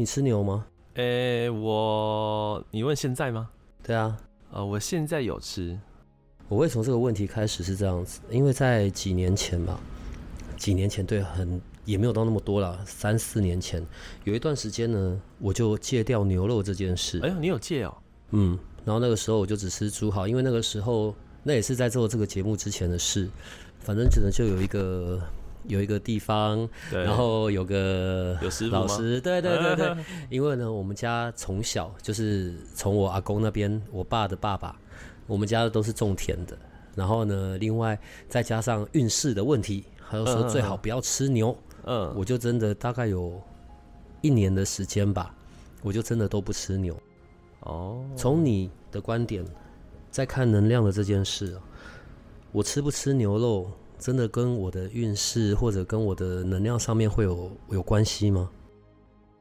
你吃牛吗？诶、我你问现在吗？对啊，呃，我现在有吃，我会从这个问题开始是这样子，因为在几年前吧，几年前对，很也没有到那么多啦，三四年前有一段时间呢，我就戒掉牛肉这件事。哎呦，你有戒哦？嗯，然后那个时候我就只吃猪好，因为那个时候那也是在做这个节目之前的事，反正只能就有一个有一个地方，然后有个有师傅老师，对对对对，因为呢，我们家从小就是从我阿公那边，我爸的爸爸，我们家都是种田的。然后呢，另外再加上运势的问题，还有说最好不要吃牛，嗯，我就真的大概有一年的时间吧，我就真的都不吃牛。哦，从你的观点，在看能量的这件事啊，我吃不吃牛肉，真的跟我的运势或者跟我的能量上面会有有关系吗？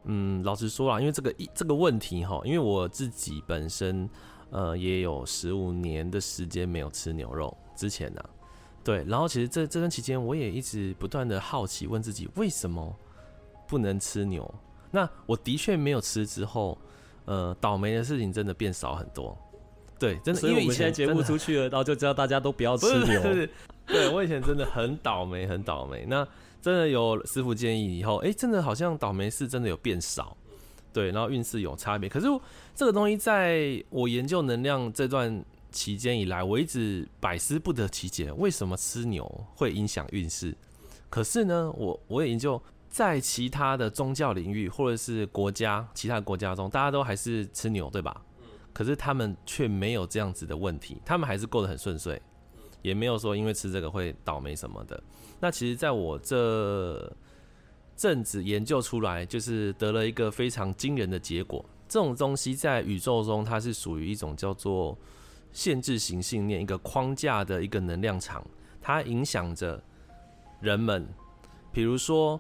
嗯，老实说啦，因为这个一这个问题哈，因为我自己本身呃也有十五年的时间没有吃牛肉，之前呢、对，然后其实这这段期间我也一直不断的好奇问自己，为什么不能吃牛？那我的确没有吃之后，呃，倒霉的事情真的变少很多。对，真的，因为以前真的去了，然后就知道大家都不要吃牛对我以前真的很倒霉，很倒霉。那真的有师傅建议以后，哎、真的好像倒霉事真的有变少，对，然后运势有差别。可是这个东西在我研究能量这段期间以来，我一直百思不得其解，为什么吃牛会影响运势？可是呢，我我也研究。在其他的宗教领域或者是国家，其他国家中，大家都还是吃牛，对吧？可是他们却没有这样子的问题，他们还是过得很顺遂。也没有说因为吃这个会倒霉什么的。那其实，在我这阵子研究出来，就是得了一个非常惊人的结果。这种东西在宇宙中，它是属于一种叫做限制型信念，一个框架的一个能量场，它影响着人们。比如说，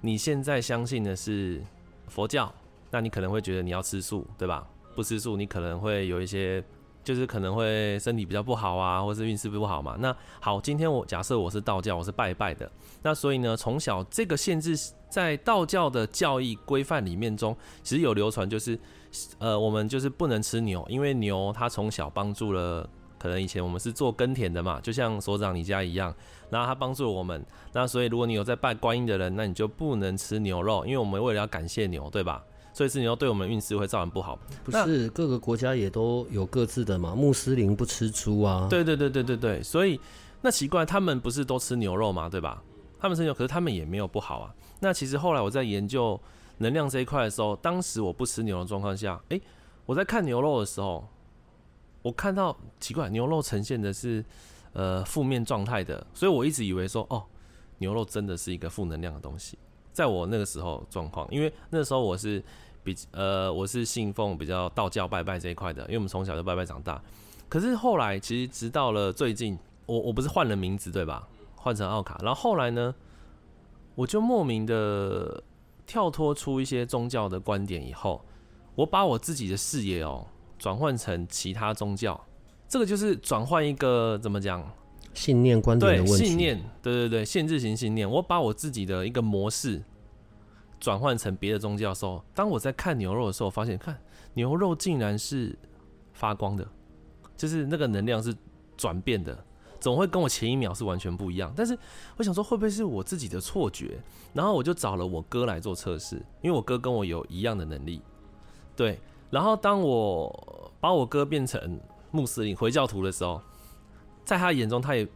你现在相信的是佛教，那你可能会觉得你要吃素，对吧？不吃素，你可能会有一些就是可能会身体比较不好啊，或是运势不好嘛。那好，今天我假设我是道教，我是拜拜的，那所以呢，从小这个限制在道教的教义规范里面中，其实有流传，就是呃，我们就是不能吃牛，因为牛它从小帮助了，可能以前我们是做耕田的嘛，就像所长你家一样，然后它帮助我们，那所以如果你有在拜观音的人，那你就不能吃牛肉，因为我们为了要感谢牛，对吧？所以吃牛对我们运势会造成不好。不是各个国家也都有各自的嘛，穆斯林不吃猪啊，对对对对对对，所以那奇怪，他们不是都吃牛肉吗，对吧？他们吃牛，可是他们也没有不好啊。那其实后来我在研究能量这一块的时候，当时我不吃牛的状况下，诶，我在看牛肉的时候，我看到奇怪，牛肉呈现的是呃负面状态的，所以我一直以为说，哦，牛肉真的是一个负能量的东西。在我那个时候状况，因为那时候我是比呃我是信奉比较道教拜拜这一块的，因为我们从小就拜拜长大。可是后来其实直到了最近，我我不是换了名字对吧？换成奥卡，然后后来呢，我就莫名的跳脱出一些宗教的观点以后，我把我自己的视野哦转换成其他宗教，这个就是转换一个怎么讲？信念观点的对问题。信念，对对对，限制型信念。我把我自己的一个模式转换成别的宗教的时候，当我在看牛肉的时候，发现看牛肉竟然是发光的，就是那个能量是转变的，总会跟我前一秒是完全不一样。但是我想说，会不会是我自己的错觉？然后我就找了我哥来做测试，因为我哥跟我有一样的能力。对，然后当我把我哥变成穆斯林回教徒的时候，在他眼中，他也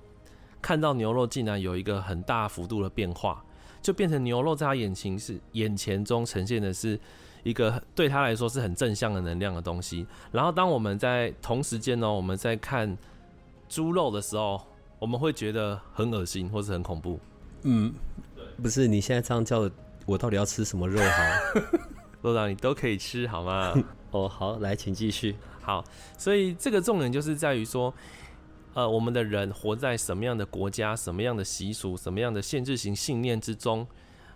看到牛肉竟然有一个很大幅度的变化，就变成牛肉在他眼前是眼前中呈现的是一个对他来说是很正向的能量的东西。然后当我们在同时间呢，我们在看猪肉的时候，我们会觉得很恶心或是很恐怖。嗯，不是，你现在这样叫我到底要吃什么肉好？肉长你都可以吃，好吗？哦，好，来，请继续。好，所以这个重点就是在于说，呃，我们的人活在什么样的国家、什么样的习俗、什么样的限制型信念之中，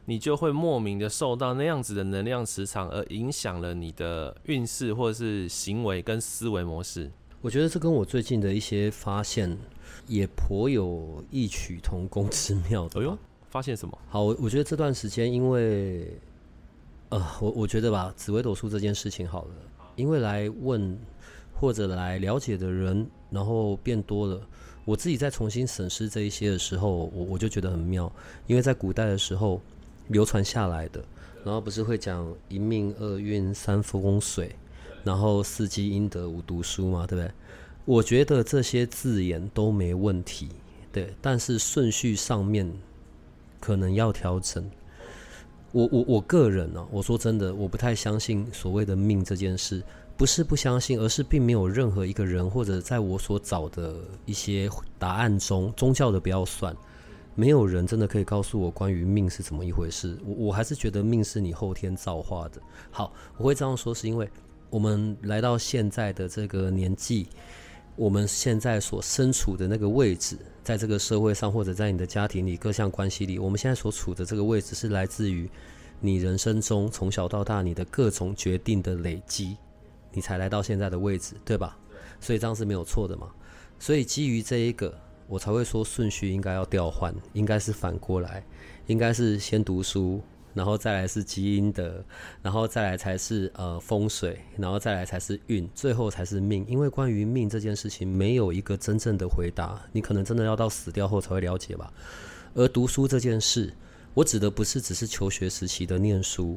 你就会莫名的受到那样子的能量磁场，而影响了你的运势或者是行为跟思维模式。我觉得这跟我最近的一些发现也颇有异曲同工之妙。哎呦，发现什么？好，我我觉得这段时间，因为，呃，我我觉得吧，紫微斗数这件事情好了，因为来问。或者来了解的人，然后变多了。我自己在重新审视这一些的时候，我我就觉得很妙，因为在古代的时候流传下来的，然后不是会讲一命二运三风水，然后四积阴德五读书嘛，对不对？我觉得这些字眼都没问题，对，但是顺序上面可能要调整。我我我个人呢，我说真的，我不太相信所谓的命这件事。不是不相信，而是并没有任何一个人，或者在我所找的一些答案中，宗教的不要算，没有人真的可以告诉我关于命是怎么一回事。我我还是觉得命是你后天造化的。好，我会这样说，是因为我们来到现在的这个年纪，我们现在所身处的那个位置，在这个社会上，或者在你的家庭里各项关系里，我们现在所处的这个位置，是来自于你人生中从小到大你的各种决定的累积。你才来到现在的位置，对吧？所以这样是没有错的嘛。所以基于这一个，我才会说顺序应该要调换，应该是反过来，应该是先读书，然后再来是基因的，然后再来才是呃风水，然后再来才是运，最后才是命。因为关于命这件事情，没有一个真正的回答，你可能真的要到死掉后才会了解吧。而读书这件事，我指的不是只是求学时期的念书，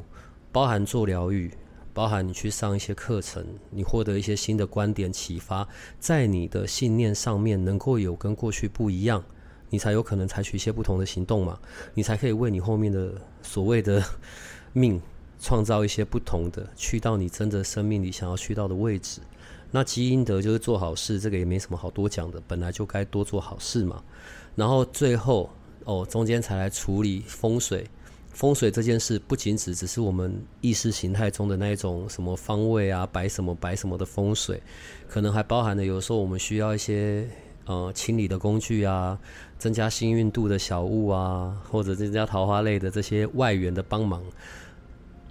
包含做疗愈。包含你去上一些课程，你获得一些新的观点启发，在你的信念上面能够有跟过去不一样，你才有可能采取一些不同的行动嘛，你才可以为你后面的所谓的命创造一些不同的，去到你真的生命里想要去到的位置。那积阴德就是做好事，这个也没什么好多讲的，本来就该多做好事嘛。然后最后哦，中间才来处理风水。风水这件事不仅只只是我们意识形态中的那一种什么方位啊，摆什么摆什么的风水，可能还包含了有时候我们需要一些呃清理的工具啊，增加幸运度的小物啊，或者增加桃花类的这些外援的帮忙。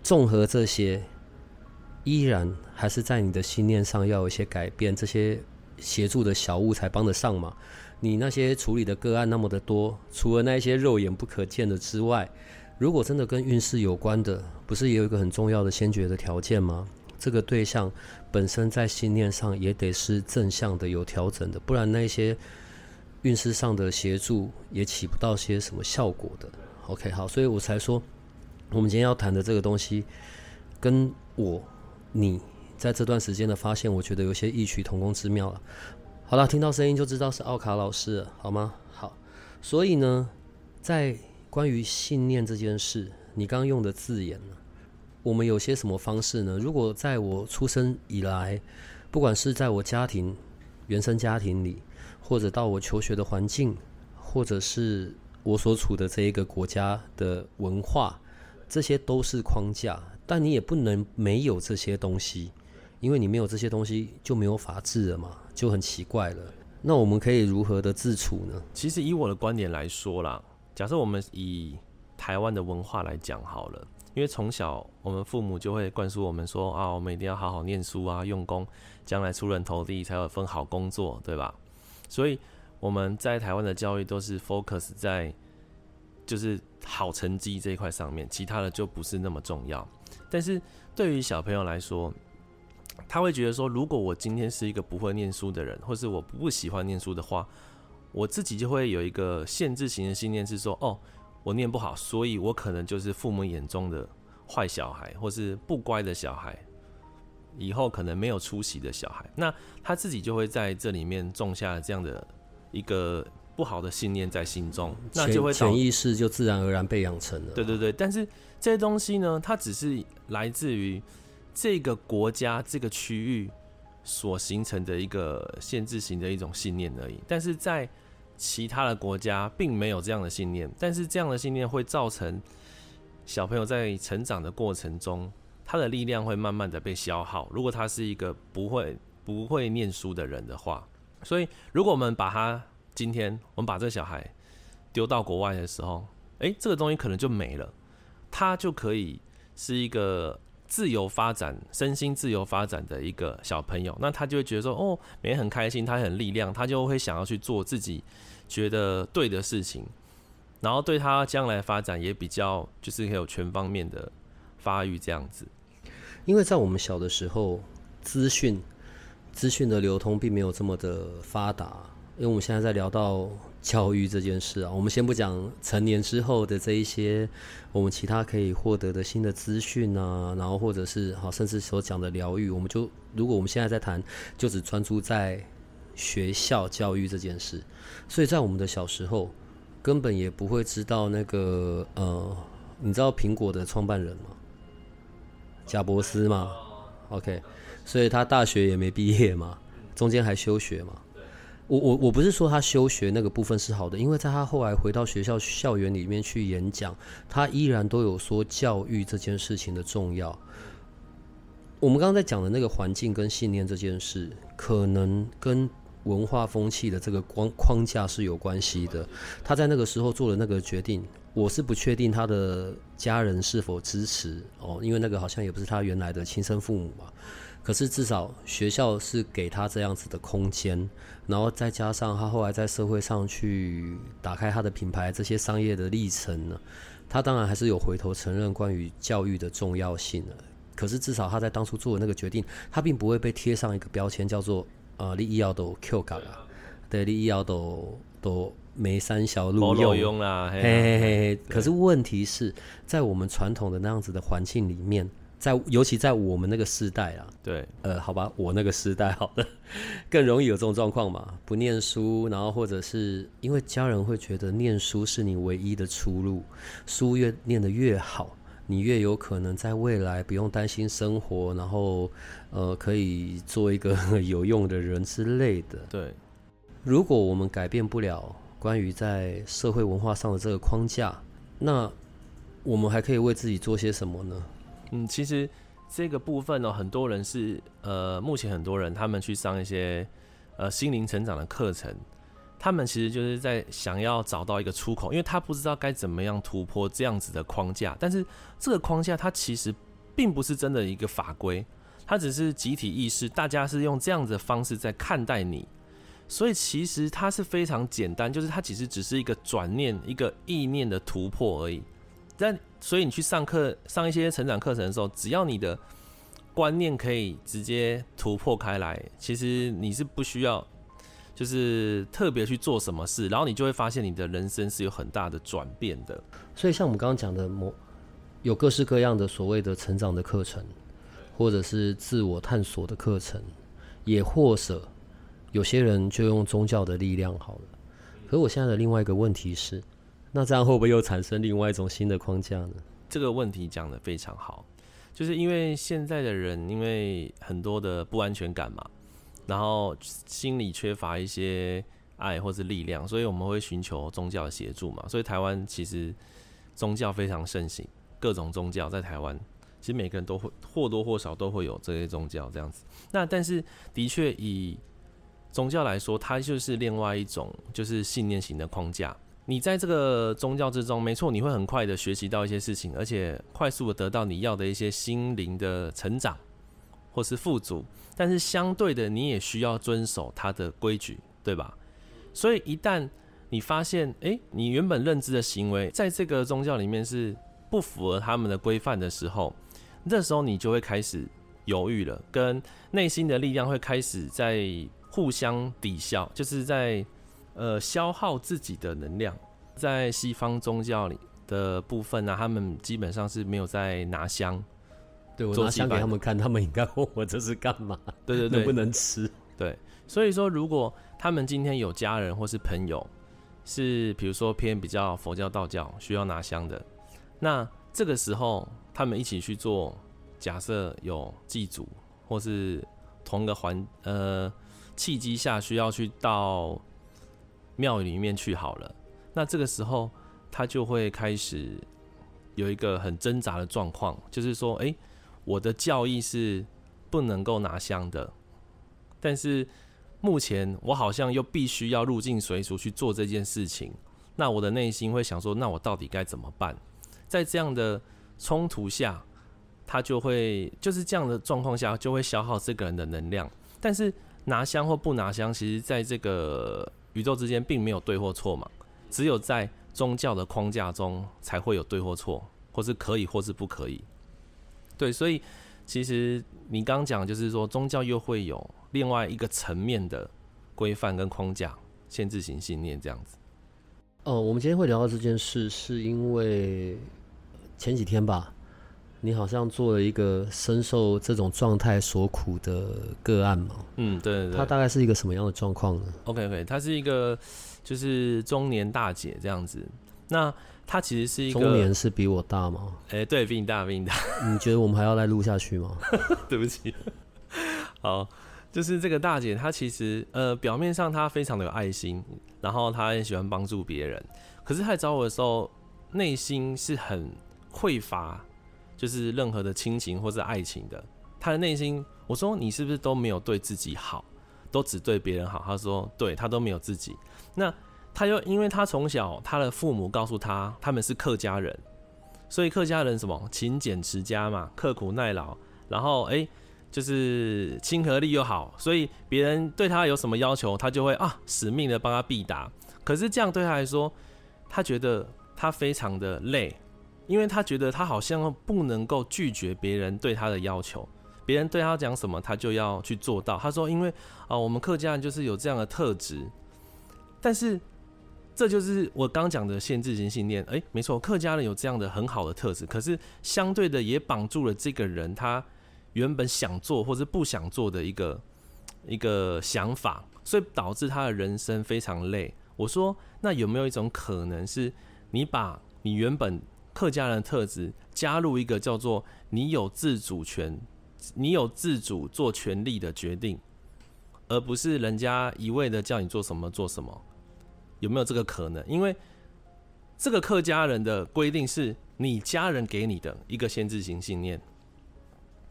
综合这些，依然还是在你的信念上要有一些改变，这些协助的小物才帮得上嘛。你那些处理的个案那么的多，除了那些肉眼不可见的之外。如果真的跟运势有关的，不是也有一个很重要的先决的条件吗？这个对象本身在信念上也得是正向的、有调整的，不然那些运势上的协助也起不到些什么效果的。OK，好，所以我才说，我们今天要谈的这个东西，跟我你在这段时间的发现，我觉得有些异曲同工之妙了。好了，听到声音就知道是奥卡老师了，好吗？好，所以呢，在关于信念这件事，你刚刚用的字眼呢？我们有些什么方式呢？如果在我出生以来，不管是在我家庭、原生家庭里，或者到我求学的环境，或者是我所处的这一个国家的文化，这些都是框架。但你也不能没有这些东西，因为你没有这些东西，就没有法治了嘛，就很奇怪了。那我们可以如何的自处呢？其实以我的观点来说啦。假设我们以台湾的文化来讲好了，因为从小我们父母就会灌输我们说啊，我们一定要好好念书啊，用功，将来出人头地才有份好工作，对吧？所以我们在台湾的教育都是 focus 在就是好成绩这一块上面，其他的就不是那么重要。但是对于小朋友来说，他会觉得说，如果我今天是一个不会念书的人，或是我不喜欢念书的话，我自己就会有一个限制型的信念，是说，哦，我念不好，所以我可能就是父母眼中的坏小孩，或是不乖的小孩，以后可能没有出息的小孩。那他自己就会在这里面种下这样的一个不好的信念在心中，那就会潜意识就自然而然被养成了。对对对，但是这些东西呢，它只是来自于这个国家这个区域所形成的一个限制型的一种信念而已，但是在其他的国家并没有这样的信念，但是这样的信念会造成小朋友在成长的过程中，他的力量会慢慢的被消耗。如果他是一个不会不会念书的人的话，所以如果我们把他今天我们把这个小孩丢到国外的时候，诶，这个东西可能就没了，他就可以是一个自由发展、身心自由发展的一个小朋友。那他就会觉得说，哦，每天很开心，他很力量，他就会想要去做自己觉得对的事情。然后对他将来发展也比较，就是可以有全方面的发育这样子。因为在我们小的时候，资讯资讯的流通并没有这么的发达。因为我们现在在聊到教育这件事啊，我们先不讲成年之后的这一些我们其他可以获得的新的资讯啊，然后或者是好，甚至所讲的疗愈，我们就如果我们现在在谈，就只专注在学校教育这件事。所以在我们的小时候。根本也不会知道那个呃，你知道苹果的创办人吗？贾伯斯吗？OK，所以他大学也没毕业嘛，中间还休学嘛。我我我不是说他休学那个部分是好的，因为在他后来回到学校校园里面去演讲，他依然都有说教育这件事情的重要。我们刚刚在讲的那个环境跟信念这件事，可能跟。文化风气的这个框框架是有关系的。他在那个时候做了那个决定，我是不确定他的家人是否支持哦，因为那个好像也不是他原来的亲生父母嘛。可是至少学校是给他这样子的空间，然后再加上他后来在社会上去打开他的品牌，这些商业的历程呢，他当然还是有回头承认关于教育的重要性的。可是至少他在当初做的那个决定，他并不会被贴上一个标签叫做。啊，你以后都 Q 港啊，对，你以后都都梅山小路用啦，嘿嘿嘿。可是问题是在我们传统的那样子的环境里面，在尤其在我们那个时代啊，对，呃，好吧，我那个时代好了，更容易有这种状况嘛，不念书，然后或者是因为家人会觉得念书是你唯一的出路，书越念得越好。你越有可能在未来不用担心生活，然后，呃，可以做一个 有用的人之类的。对，如果我们改变不了关于在社会文化上的这个框架，那我们还可以为自己做些什么呢？嗯，其实这个部分呢，很多人是呃，目前很多人他们去上一些呃心灵成长的课程。他们其实就是在想要找到一个出口，因为他不知道该怎么样突破这样子的框架。但是这个框架它其实并不是真的一个法规，它只是集体意识，大家是用这样子的方式在看待你。所以其实它是非常简单，就是它其实只是一个转念、一个意念的突破而已。但所以你去上课、上一些成长课程的时候，只要你的观念可以直接突破开来，其实你是不需要。就是特别去做什么事，然后你就会发现你的人生是有很大的转变的。所以像我们刚刚讲的，某有各式各样的所谓的成长的课程，或者是自我探索的课程，也或者有些人就用宗教的力量好了。可我现在的另外一个问题是，那这样会不会又产生另外一种新的框架呢？这个问题讲的非常好，就是因为现在的人因为很多的不安全感嘛。然后心里缺乏一些爱或是力量，所以我们会寻求宗教的协助嘛。所以台湾其实宗教非常盛行，各种宗教在台湾，其实每个人都会或多或少都会有这些宗教这样子。那但是的确以宗教来说，它就是另外一种就是信念型的框架。你在这个宗教之中，没错，你会很快的学习到一些事情，而且快速的得到你要的一些心灵的成长。或是富足，但是相对的，你也需要遵守它的规矩，对吧？所以一旦你发现，诶，你原本认知的行为在这个宗教里面是不符合他们的规范的时候，这时候你就会开始犹豫了，跟内心的力量会开始在互相抵消，就是在呃消耗自己的能量。在西方宗教里的部分呢，他们基本上是没有在拿香。对我拿香给他们看，他们应该问我这是干嘛？对对对，能不能吃？对，所以说如果他们今天有家人或是朋友，是比如说偏比较佛教、道教需要拿香的，那这个时候他们一起去做，假设有祭祖或是同一个环呃契机下需要去到庙里面去好了，那这个时候他就会开始有一个很挣扎的状况，就是说，诶，我的教义是不能够拿香的，但是目前我好像又必须要入境随俗去做这件事情，那我的内心会想说，那我到底该怎么办？在这样的冲突下，他就会就是这样的状况下，就会消耗这个人的能量。但是拿香或不拿香，其实在这个宇宙之间并没有对或错嘛，只有在宗教的框架中才会有对或错，或是可以或是不可以。对，所以其实你刚讲就是说，宗教又会有另外一个层面的规范跟框架，限制型信念这样子。哦，我们今天会聊到这件事，是因为前几天吧，你好像做了一个深受这种状态所苦的个案嘛。嗯，对对对。他大概是一个什么样的状况呢？OK OK，他是一个就是中年大姐这样子。那她其实是一个中年是比我大吗？哎，对比你大，比你大。你觉得我们还要再录下去吗？对不起。好。就是这个大姐，她其实呃表面上她非常的有爱心，然后她也喜欢帮助别人，可是她找我的时候，内心是很匮乏，就是任何的亲情或者爱情的。他的内心，我说你是不是都没有对自己好，都只对别人好？他说对，他都没有自己。那他又因为他从小他的父母告诉他他们是客家人，所以客家人什么勤俭持家嘛，刻苦耐劳，然后哎。就是亲和力又好，所以别人对他有什么要求，他就会啊使命的帮他必答。可是这样对他来说，他觉得他非常的累，因为他觉得他好像不能够拒绝别人对他的要求，别人对他讲什么，他就要去做到。他说，因为啊，我们客家人就是有这样的特质，但是这就是我刚讲的限制性信念。诶，没错，客家人有这样的很好的特质，可是相对的也绑住了这个人他。原本想做或者不想做的一个一个想法，所以导致他的人生非常累。我说，那有没有一种可能是，你把你原本客家人的特质加入一个叫做你有自主权，你有自主做权利的决定，而不是人家一味的叫你做什么做什么？有没有这个可能？因为这个客家人的规定是你家人给你的一个限制性信念。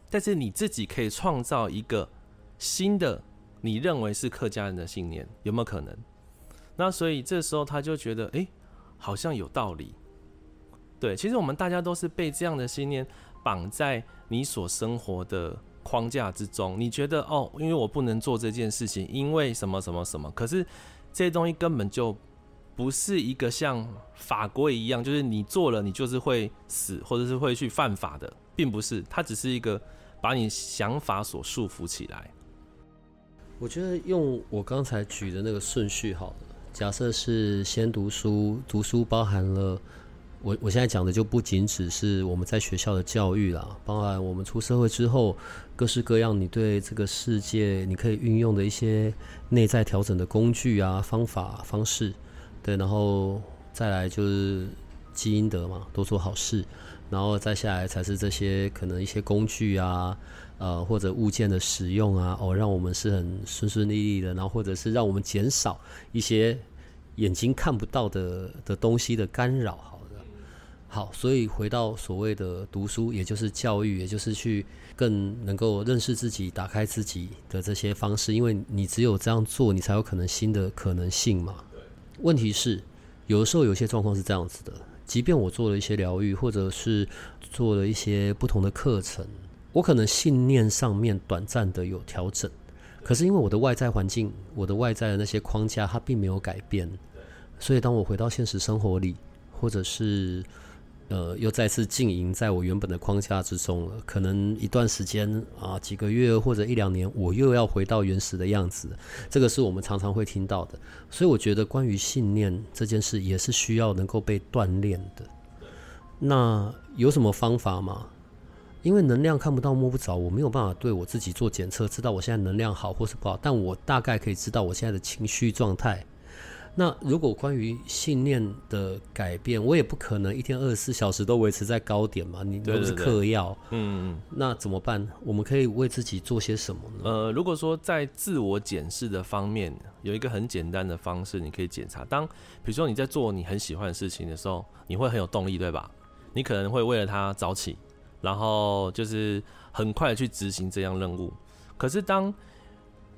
但是你自己可以创造一个新的你认为是客家人的信念，有没有可能？那所以这时候他就觉得，哎，好像有道理。对，其实我们大家都是被这样的信念绑在你所生活的框架之中。你觉得哦，因为我不能做这件事情，因为什么什么什么？可是这些东西根本就不是一个像法规一样，就是你做了你就是会死，或者是会去犯法的，并不是。它只是一个。把你想法所束缚起来。我觉得用我刚才举的那个顺序好了。假设是先读书，读书包含了我我现在讲的就不仅只是我们在学校的教育啦，包含我们出社会之后各式各样你对这个世界你可以运用的一些内在调整的工具啊、方法方式。对，然后再来就是积阴德嘛，多做好事。然后再下来才是这些可能一些工具啊，呃或者物件的使用啊，哦让我们是很顺顺利利的，然后或者是让我们减少一些眼睛看不到的的东西的干扰。好，好，所以回到所谓的读书，也就是教育，也就是去更能够认识自己、打开自己的这些方式，因为你只有这样做，你才有可能新的可能性嘛。问题是，有的时候有些状况是这样子的。即便我做了一些疗愈，或者是做了一些不同的课程，我可能信念上面短暂的有调整，可是因为我的外在环境、我的外在的那些框架，它并没有改变，所以当我回到现实生活里，或者是。呃，又再次经营在我原本的框架之中了。可能一段时间啊，几个月或者一两年，我又要回到原始的样子。这个是我们常常会听到的。所以我觉得，关于信念这件事，也是需要能够被锻炼的。那有什么方法吗？因为能量看不到摸不着，我没有办法对我自己做检测，知道我现在能量好或是不好。但我大概可以知道我现在的情绪状态。那如果关于信念的改变，我也不可能一天二十四小时都维持在高点嘛？你都是嗑药，嗯，那怎么办？我们可以为自己做些什么呢？呃，如果说在自我检视的方面，有一个很简单的方式，你可以检查。当比如说你在做你很喜欢的事情的时候，你会很有动力，对吧？你可能会为了他早起，然后就是很快的去执行这样任务。可是当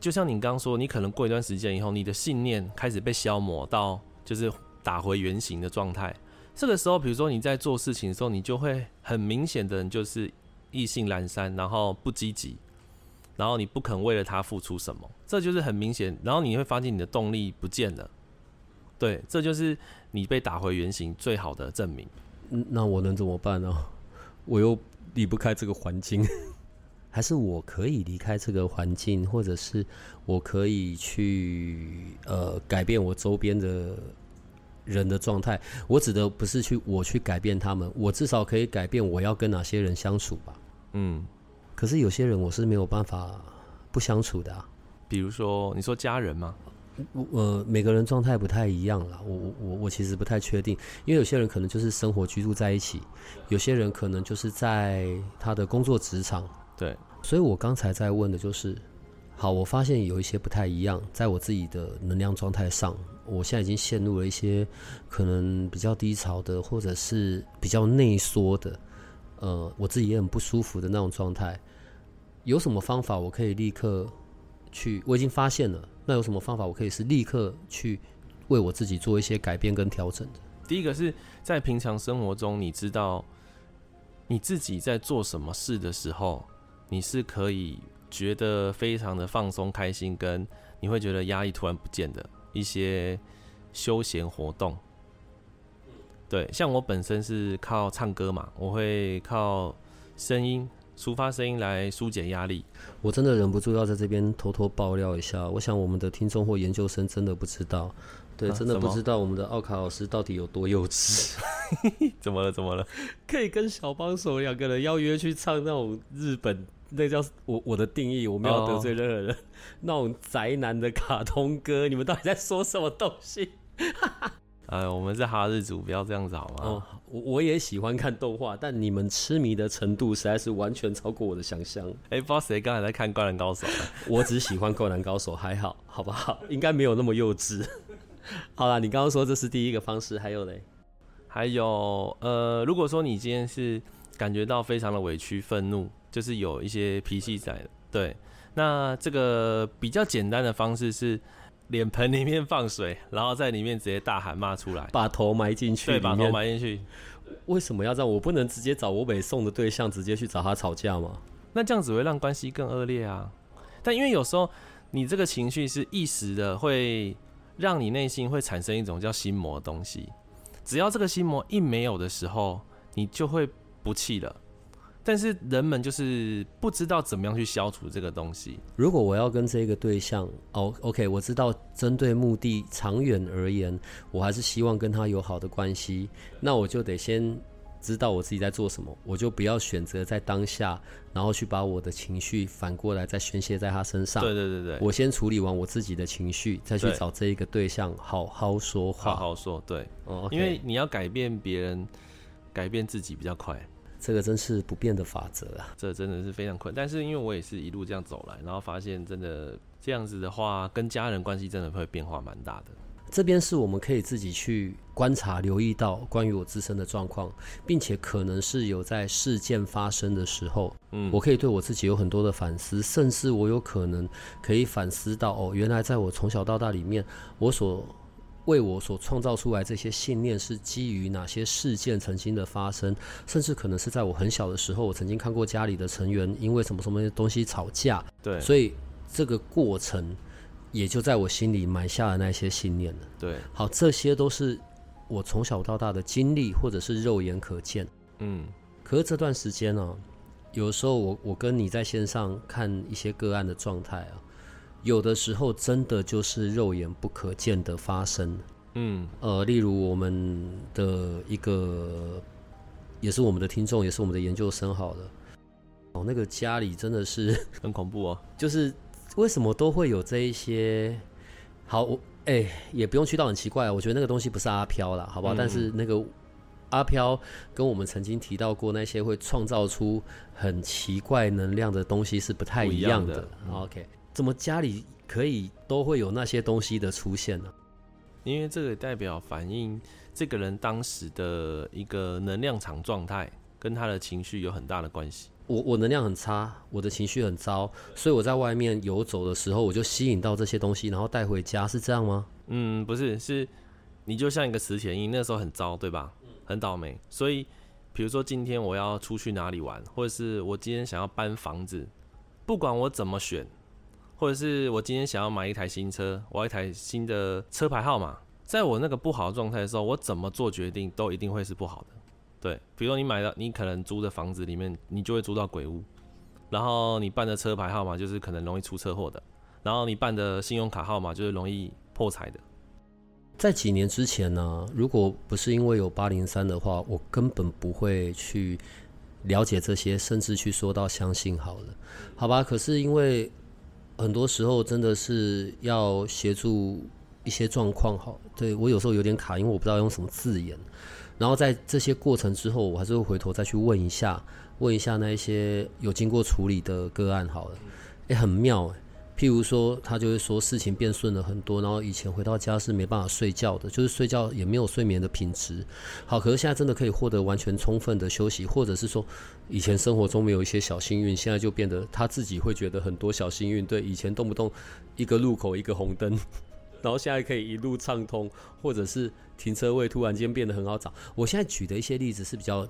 就像你刚刚说，你可能过一段时间以后，你的信念开始被消磨到，就是打回原形的状态。这个时候，比如说你在做事情的时候，你就会很明显的，就是意兴阑珊，然后不积极，然后你不肯为了他付出什么，这就是很明显。然后你会发现你的动力不见了，对，这就是你被打回原形最好的证明。那我能怎么办呢？我又离不开这个环境。还是我可以离开这个环境，或者是我可以去呃改变我周边的人的状态。我指的不是去我去改变他们，我至少可以改变我要跟哪些人相处吧。嗯，可是有些人我是没有办法不相处的啊。比如说，你说家人吗？呃，每个人状态不太一样啦。我我我我其实不太确定，因为有些人可能就是生活居住在一起，有些人可能就是在他的工作职场。对，所以我刚才在问的就是，好，我发现有一些不太一样，在我自己的能量状态上，我现在已经陷入了一些可能比较低潮的，或者是比较内缩的，呃，我自己也很不舒服的那种状态。有什么方法我可以立刻去？我已经发现了，那有什么方法我可以是立刻去为我自己做一些改变跟调整的？第一个是在平常生活中，你知道你自己在做什么事的时候。你是可以觉得非常的放松、开心，跟你会觉得压力突然不见的一些休闲活动。对，像我本身是靠唱歌嘛，我会靠声音抒发声音来疏解压力。我真的忍不住要在这边偷偷爆料一下，我想我们的听众或研究生真的不知道，对，真的不知道我们的奥卡老师到底有多幼稚。怎么了？怎么了？可以跟小帮手两个人邀约去唱那种日本。那叫我我的定义，我没有得罪任何人。那种宅男的卡通歌，你们到底在说什么？东西？哎，我们是哈日族，不要这样子好吗？我我也喜欢看动画，但你们痴迷的程度实在是完全超过我的想象。哎，不知道谁刚才在看《灌篮高手》？我只喜欢《灌篮高手》，还好，好不好？应该没有那么？幼稚。好了，你刚刚说这是第一个方式，还有嘞？还有，呃，如果说你今天是感觉到非常的委屈、愤怒。就是有一些脾气在的，对。那这个比较简单的方式是，脸盆里面放水，然后在里面直接大喊骂出来，把头埋进去，对，把头埋进去。为什么要这样？我不能直接找我北送的对象，直接去找他吵架吗？那这样子会让关系更恶劣啊。但因为有时候你这个情绪是一时的，会让你内心会产生一种叫心魔的东西。只要这个心魔一没有的时候，你就会不气了。但是人们就是不知道怎么样去消除这个东西。如果我要跟这个对象，哦，OK，我知道针对目的长远而言，我还是希望跟他有好的关系，那我就得先知道我自己在做什么，我就不要选择在当下，然后去把我的情绪反过来再宣泄在他身上。对对对对，我先处理完我自己的情绪，再去找这一个对象好好说话。好好说，对，哦，因为你要改变别人，改变自己比较快。这个真是不变的法则啊！这真的是非常困，但是因为我也是一路这样走来，然后发现真的这样子的话，跟家人关系真的会变化蛮大的。这边是我们可以自己去观察、留意到关于我自身的状况，并且可能是有在事件发生的时候，嗯，我可以对我自己有很多的反思，甚至我有可能可以反思到哦，原来在我从小到大里面，我所为我所创造出来这些信念是基于哪些事件曾经的发生，甚至可能是在我很小的时候，我曾经看过家里的成员因为什么什么东西吵架，对，所以这个过程也就在我心里埋下了那些信念了。对，好，这些都是我从小到大的经历，或者是肉眼可见。嗯，可是这段时间呢，有时候我我跟你在线上看一些个案的状态啊。有的时候真的就是肉眼不可见的发生，嗯，呃，例如我们的一个，也是我们的听众，也是我们的研究生，好了，哦，那个家里真的是 很恐怖哦，就是为什么都会有这一些，好，我哎，也不用去到很奇怪，我觉得那个东西不是阿飘啦，好不好？但是那个阿飘跟我们曾经提到过那些会创造出很奇怪能量的东西是不太一样的，OK。怎么家里可以都会有那些东西的出现呢？因为这个代表反映这个人当时的一个能量场状态，跟他的情绪有很大的关系。我我能量很差，我的情绪很糟，所以我在外面游走的时候，我就吸引到这些东西，然后带回家，是这样吗？嗯，不是，是你就像一个磁铁印，那时候很糟，对吧？很倒霉。所以，比如说今天我要出去哪里玩，或者是我今天想要搬房子，不管我怎么选，或者是我今天想要买一台新车，我要一台新的车牌号码，在我那个不好的状态的时候，我怎么做决定都一定会是不好的。对，比如说你买的，你可能租的房子里面，你就会租到鬼屋，然后你办的车牌号码就是可能容易出车祸的，然后你办的信用卡号码就是容易破财的。在几年之前呢，如果不是因为有八零三的话，我根本不会去了解这些，甚至去说到相信好了，好吧？可是因为很多时候真的是要协助一些状况，好，对我有时候有点卡，因为我不知道用什么字眼。然后在这些过程之后，我还是会回头再去问一下，问一下那一些有经过处理的个案好了，也很妙譬如说，他就会说事情变顺了很多，然后以前回到家是没办法睡觉的，就是睡觉也没有睡眠的品质。好，可是现在真的可以获得完全充分的休息，或者是说，以前生活中没有一些小幸运，现在就变得他自己会觉得很多小幸运。对，以前动不动一个路口一个红灯。然后现在可以一路畅通，或者是停车位突然间变得很好找。我现在举的一些例子是比较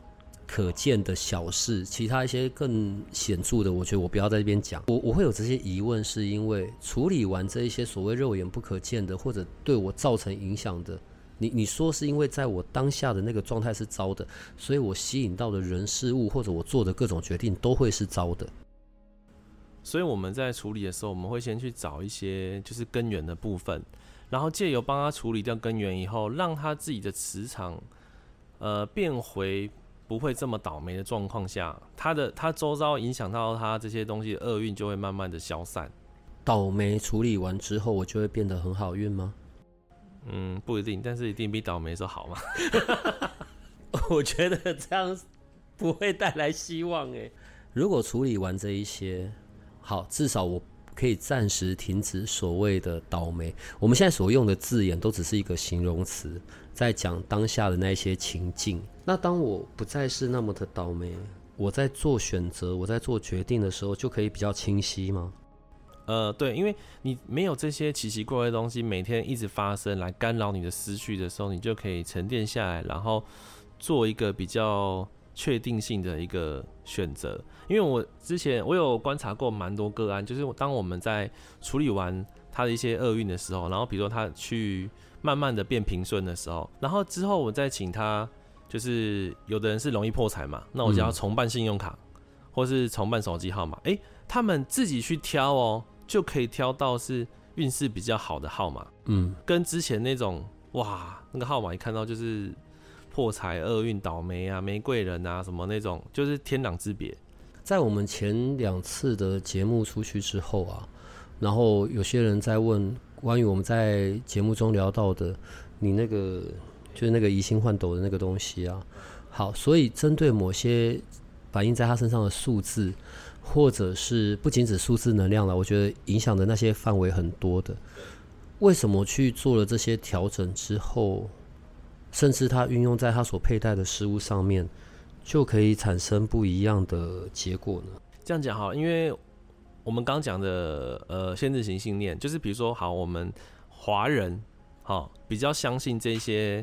可见的小事，其他一些更显著的，我觉得我不要在这边讲。我我会有这些疑问，是因为处理完这一些所谓肉眼不可见的，或者对我造成影响的，你你说是因为在我当下的那个状态是糟的，所以我吸引到的人事物或者我做的各种决定都会是糟的。所以我们在处理的时候，我们会先去找一些就是根源的部分。然后借由帮他处理掉根源以后，让他自己的磁场，呃，变回不会这么倒霉的状况下，他的他周遭影响到他这些东西的厄运就会慢慢的消散。倒霉处理完之后，我就会变得很好运吗？嗯，不一定，但是一定比倒霉时候好嘛？我觉得这样不会带来希望诶。如果处理完这一些，好，至少我。可以暂时停止所谓的倒霉。我们现在所用的字眼都只是一个形容词，在讲当下的那些情境。那当我不再是那么的倒霉，我在做选择、我在做决定的时候，就可以比较清晰吗？呃，对，因为你没有这些奇奇怪怪的东西每天一直发生来干扰你的思绪的时候，你就可以沉淀下来，然后做一个比较。确定性的一个选择，因为我之前我有观察过蛮多个案，就是当我们在处理完他的一些厄运的时候，然后比如说他去慢慢的变平顺的时候，然后之后我再请他，就是有的人是容易破财嘛，那我就要重办信用卡，或是重办手机号码，诶，他们自己去挑哦，就可以挑到是运势比较好的号码，嗯，跟之前那种哇那个号码一看到就是。破财、厄运、倒霉啊，玫瑰人啊，什么那种，就是天壤之别。在我们前两次的节目出去之后啊，然后有些人在问关于我们在节目中聊到的，你那个就是那个移星换斗的那个东西啊。好，所以针对某些反映在他身上的数字，或者是不仅指数字能量了，我觉得影响的那些范围很多的。为什么去做了这些调整之后？甚至他运用在他所佩戴的事物上面，就可以产生不一样的结果呢。这样讲好，因为我们刚讲的呃限制型信念，就是比如说好，我们华人好比较相信这些，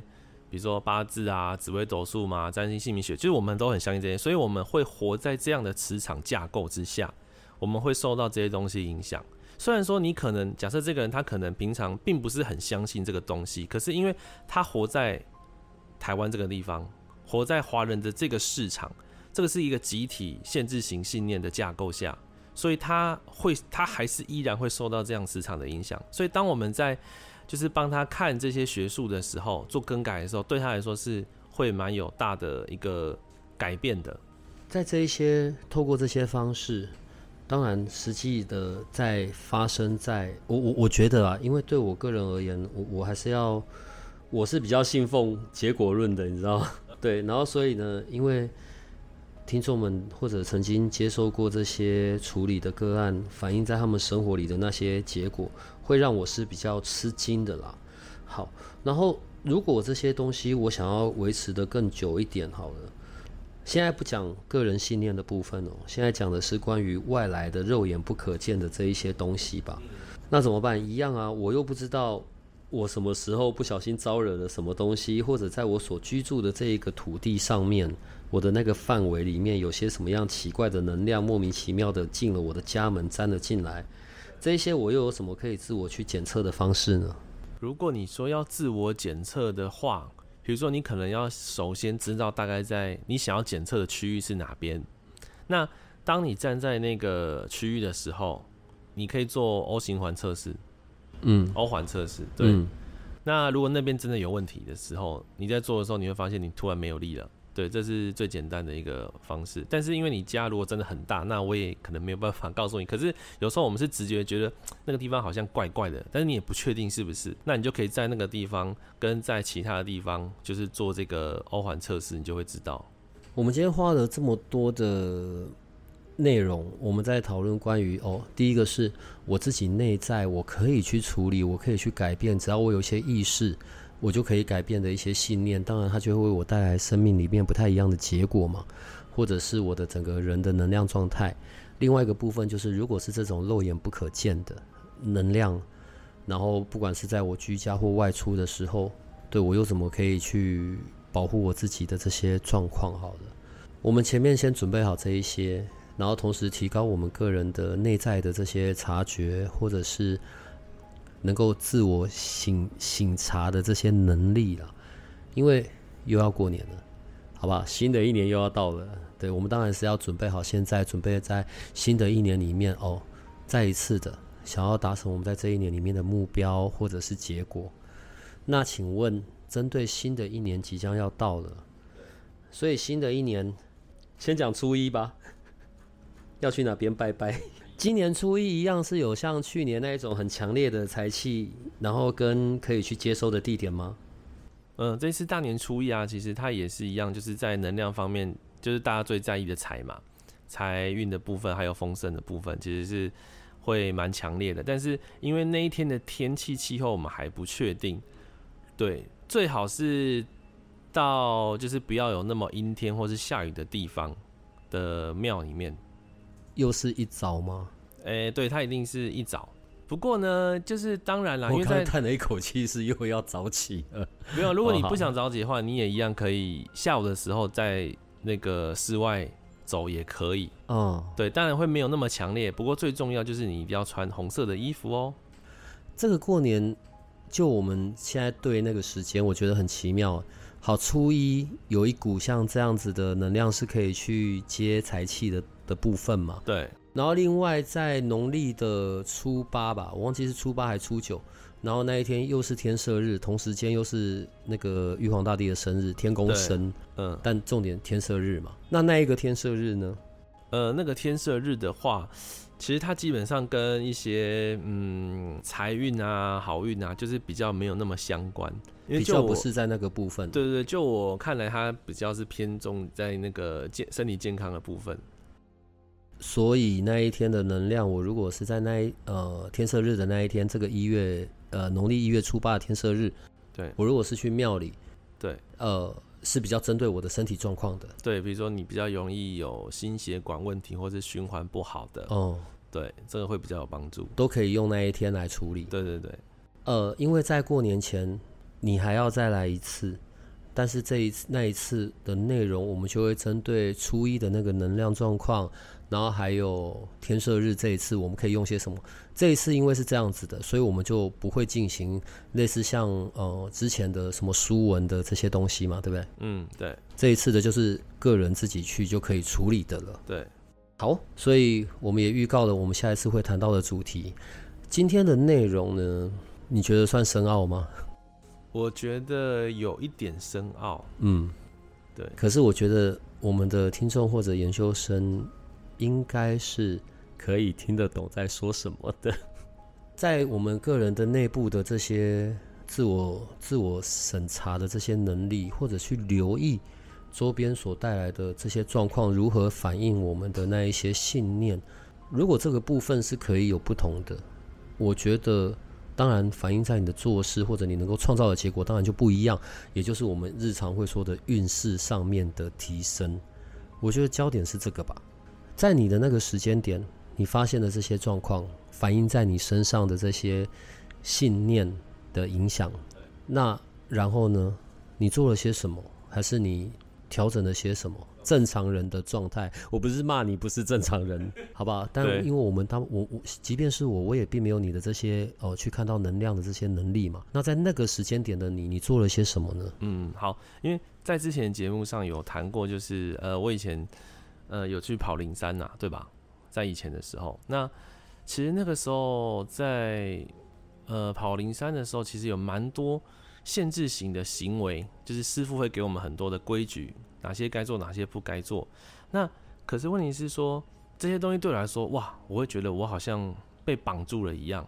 比如说八字啊、紫微斗数嘛、占星、姓名学，就是我们都很相信这些，所以我们会活在这样的磁场架构之下，我们会受到这些东西影响。虽然说你可能假设这个人他可能平常并不是很相信这个东西，可是因为他活在台湾这个地方，活在华人的这个市场，这个是一个集体限制型信念的架构下，所以他会，他还是依然会受到这样市场的影响。所以当我们在就是帮他看这些学术的时候，做更改的时候，对他来说是会蛮有大的一个改变的。在这一些透过这些方式，当然实际的在发生在我我我觉得啊，因为对我个人而言，我我还是要。我是比较信奉结果论的，你知道吗？对，然后所以呢，因为听众们或者曾经接受过这些处理的个案，反映在他们生活里的那些结果，会让我是比较吃惊的啦。好，然后如果这些东西我想要维持的更久一点，好了，现在不讲个人信念的部分哦，现在讲的是关于外来的肉眼不可见的这一些东西吧。那怎么办？一样啊，我又不知道我什么时候不小心招惹了什么东西，或者在我所居住的这一个土地上面，我的那个范围里面有些什么样奇怪的能量，莫名其妙的进了我的家门，沾了进来。这些我又有什么可以自我去检测的方式呢？如果你说要自我检测的话，比如说你可能要首先知道大概在你想要检测的区域是哪边。那当你站在那个区域的时候，你可以做 O 型环测试，嗯欧环测试。对。嗯那如果那边真的有问题的时候，你在做的时候，你会发现你突然没有力了。对，这是最简单的一个方式。但是因为你家如果真的很大，那我也可能没有办法告诉你。可是有时候我们是直觉觉得那个地方好像怪怪的，但是你也不确定是不是，那你就可以在那个地方跟在其他的地方，就是做这个欧环测试，你就会知道。我们今天花了这么多的内容，我们在讨论关于哦，第一个是我自己内在我可以去处理，我可以去改变，只要我有一些意识，我就可以改变的一些信念。当然，它就会为我带来生命里面不太一样的结果嘛，或者是我的整个人的能量状态。另外一个部分就是，如果是这种肉眼不可见的能量，然后不管是在我居家或外出的时候，对我又怎么可以去保护我自己的这些状况？好了，我们前面先准备好这一些，然后同时提高我们个人的内在的这些察觉，或者是能够自我醒醒察的这些能力了。因为又要过年了，好吧？新的一年又要到了，对我们当然是要准备好，现在准备在新的一年里面哦，再一次的想要达成我们在这一年里面的目标或者是结果。那请问，针对新的一年即将要到了，所以新的一年，先讲初一吧。要去哪边拜拜？今年初一一样是有像去年那一种很强烈的财气，然后跟可以去接收的地点吗？嗯，这次大年初一啊，其实它也是一样，就是在能量方面，就是大家最在意的财嘛，财运的部分还有丰盛的部分，其实是会蛮强烈的。但是因为那一天的天气气候我们还不确定，对，最好是到就是不要有那么阴天或是下雨的地方的庙里面。又是一早吗？诶、对，它一定是一早。不过呢，就是当然啦，因我为在刚才叹了一口气，是又要早起了。没有，如果 你不想早起的话，你也一样可以下午的时候在那个室外走也可以。嗯，对，当然会没有那么强烈，不过最重要就是你一定要穿红色的衣服哦。这个过年，就我们现在对那个时间，我觉得很奇妙。好，初一有一股像这样子的能量是可以去接财气的的部分嘛。对，然后另外在农历的初八吧，我忘记是初八还初九，然后那一天又是天赦日，同时间又是那个玉皇大帝的生日，天公生，嗯，但重点天赦日嘛。那那一个天赦日呢？呃，那个天赦日的话，其实它基本上跟一些嗯财运啊、好运啊，就是比较没有那么相关，因为比较就不是在那个部分。对对对，就我看来，它比较是偏重在那个健身体健康的部分。所以那一天的能量，我如果是在那一呃天赦日的那一天，这个一月呃农历一月初八的天赦日，对我如果是去庙里，对呃是比较针对我的身体状况的。对，比如说你比较容易有心血管问题或是循环不好的，哦、对，这个会比较有帮助。都可以用那一天来处理。对对对，呃，因为在过年前你还要再来一次，但是这一次那一次的内容，我们就会针对初一的那个能量状况，然后还有天赦日这一次我们可以用些什么。这一次因为是这样子的，所以我们就不会进行类似像呃之前的什么书文的这些东西嘛，对不对？嗯，对这一次的就是个人自己去就可以处理的了。对，好，所以我们也预告了我们下一次会谈到的主题。今天的内容呢，你觉得算深奥吗？我觉得有一点深奥。嗯，对可是我觉得我们的听众或者研究生应该是可以听得懂在说什么的。在我们个人的内部的这些自我自我审查的这些能力，或者去留意周边所带来的这些状况如何反映我们的那一些信念，如果这个部分是可以有不同的，我觉得当然反映在你的做事或者你能够创造的结果，当然就不一样。也就是我们日常会说的运势上面的提升。我觉得焦点是这个吧，在你的那个时间点，你发现的这些状况，反映在你身上的这些信念的影响，那然后呢，你做了些什么，还是你调整了些什么？正常人的状态，我不是骂你不是正常人，好不好？但因为我们当我我，即便是我，我也并没有你的这些哦，去看到能量的这些能力嘛。那在那个时间点的你，你做了些什么呢？嗯，好，因为在之前节目上有谈过，就是呃，我以前呃有去跑灵山呐，对吧？在以前的时候，那其实那个时候在呃跑灵山的时候，其实有蛮多限制型的行为，就是师傅会给我们很多的规矩。哪些该做，哪些不该做？那可是问题是说，这些东西对我来说，哇，我会觉得我好像被绑住了一样，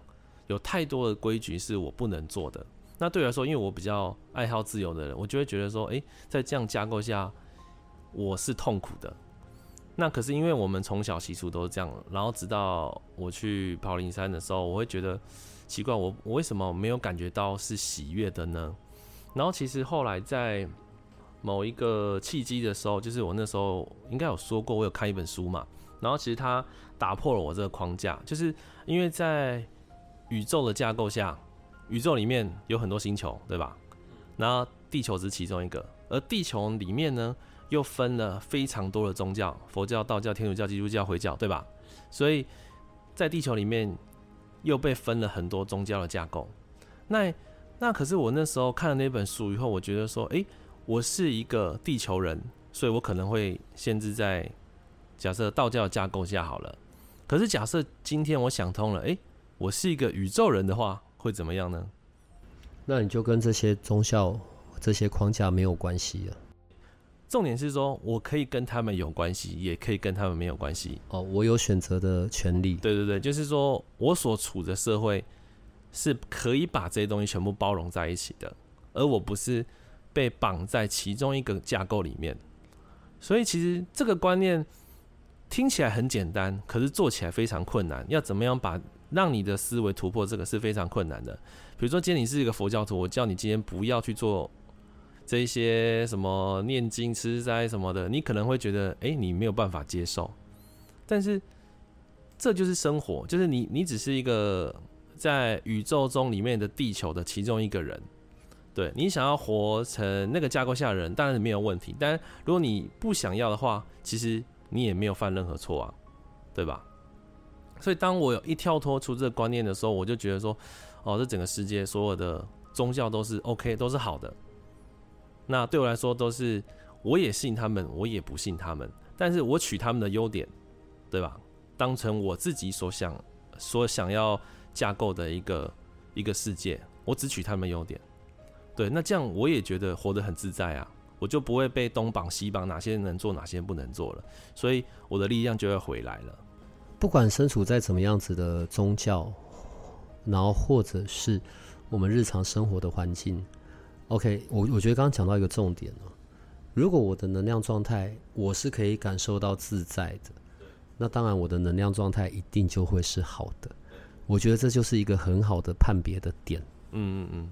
有太多的规矩是我不能做的。那对我来说，因为我比较爱好自由的人，我就会觉得说，诶，在这样架构下，我是痛苦的。那可是因为我们从小习俗都是这样，然后直到我去跑灵山的时候，我会觉得奇怪，我我为什么没有感觉到是喜悦的呢？然后其实后来在。某一个契机的时候，就是我那时候应该有说过，我有看一本书嘛，然后其实它打破了我这个框架，就是因为在宇宙的架构下，宇宙里面有很多星球，对吧？然后地球是其中一个，而地球里面呢又分了非常多的宗教，佛教、道教、天主教、基督教、回教，对吧？所以在地球里面又被分了很多宗教的架构。那那可是我那时候看了那本书以后，我觉得说，诶。我是一个地球人，所以我可能会限制在假设道教架构下好了。可是假设今天我想通了，诶，我是一个宇宙人的话，会怎么样呢？那你就跟这些宗教、这些框架没有关系了。重点是说，我可以跟他们有关系，也可以跟他们没有关系。哦，我有选择的权利。对对对，就是说我所处的社会是可以把这些东西全部包容在一起的，而我不是。被绑在其中一个架构里面，所以其实这个观念听起来很简单，可是做起来非常困难。要怎么样把让你的思维突破这个是非常困难的。比如说，今天你是一个佛教徒，我叫你今天不要去做这些什么念经、吃斋什么的，你可能会觉得，哎，你没有办法接受。但是这就是生活，就是你，你只是一个在宇宙中里面的地球的其中一个人。对你想要活成那个架构下的人，当然是没有问题。但如果你不想要的话，其实你也没有犯任何错啊，对吧？所以当我有一跳脱出这个观念的时候，我就觉得说，哦，这整个世界所有的宗教都是 OK，都是好的。那对我来说，都是我也信他们，我也不信他们，但是我取他们的优点，对吧？当成我自己所想、所想要架构的一个一个世界，我只取他们优点。对，那这样我也觉得活得很自在啊，我就不会被东绑西绑，哪些能做，哪些不能做了，所以我的力量就会回来了。不管身处在怎么样子的宗教，然后或者是我们日常生活的环境，OK，我我觉得刚刚讲到一个重点哦，如果我的能量状态我是可以感受到自在的，那当然我的能量状态一定就会是好的。我觉得这就是一个很好的判别的点。嗯嗯嗯。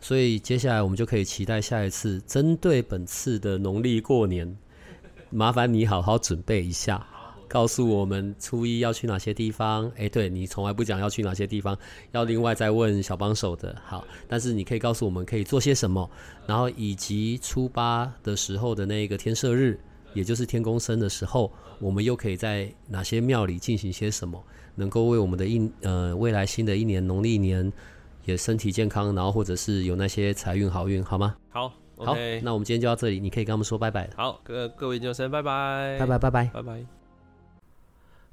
所以接下来我们就可以期待下一次针对本次的农历过年，麻烦你好好准备一下，告诉我们初一要去哪些地方。哎，对你从来不讲要去哪些地方，要另外再问小帮手的。好，但是你可以告诉我们可以做些什么，然后以及初八的时候的那个天赦日，也就是天公生的时候，我们又可以在哪些庙里进行些什么，能够为我们的一呃未来新的一年农历年。也身体健康，然后或者是有那些财运好运，好吗？好，好，那我们今天就到这里，你可以跟他们说拜拜。好，各各位就生拜拜，拜拜拜拜拜拜。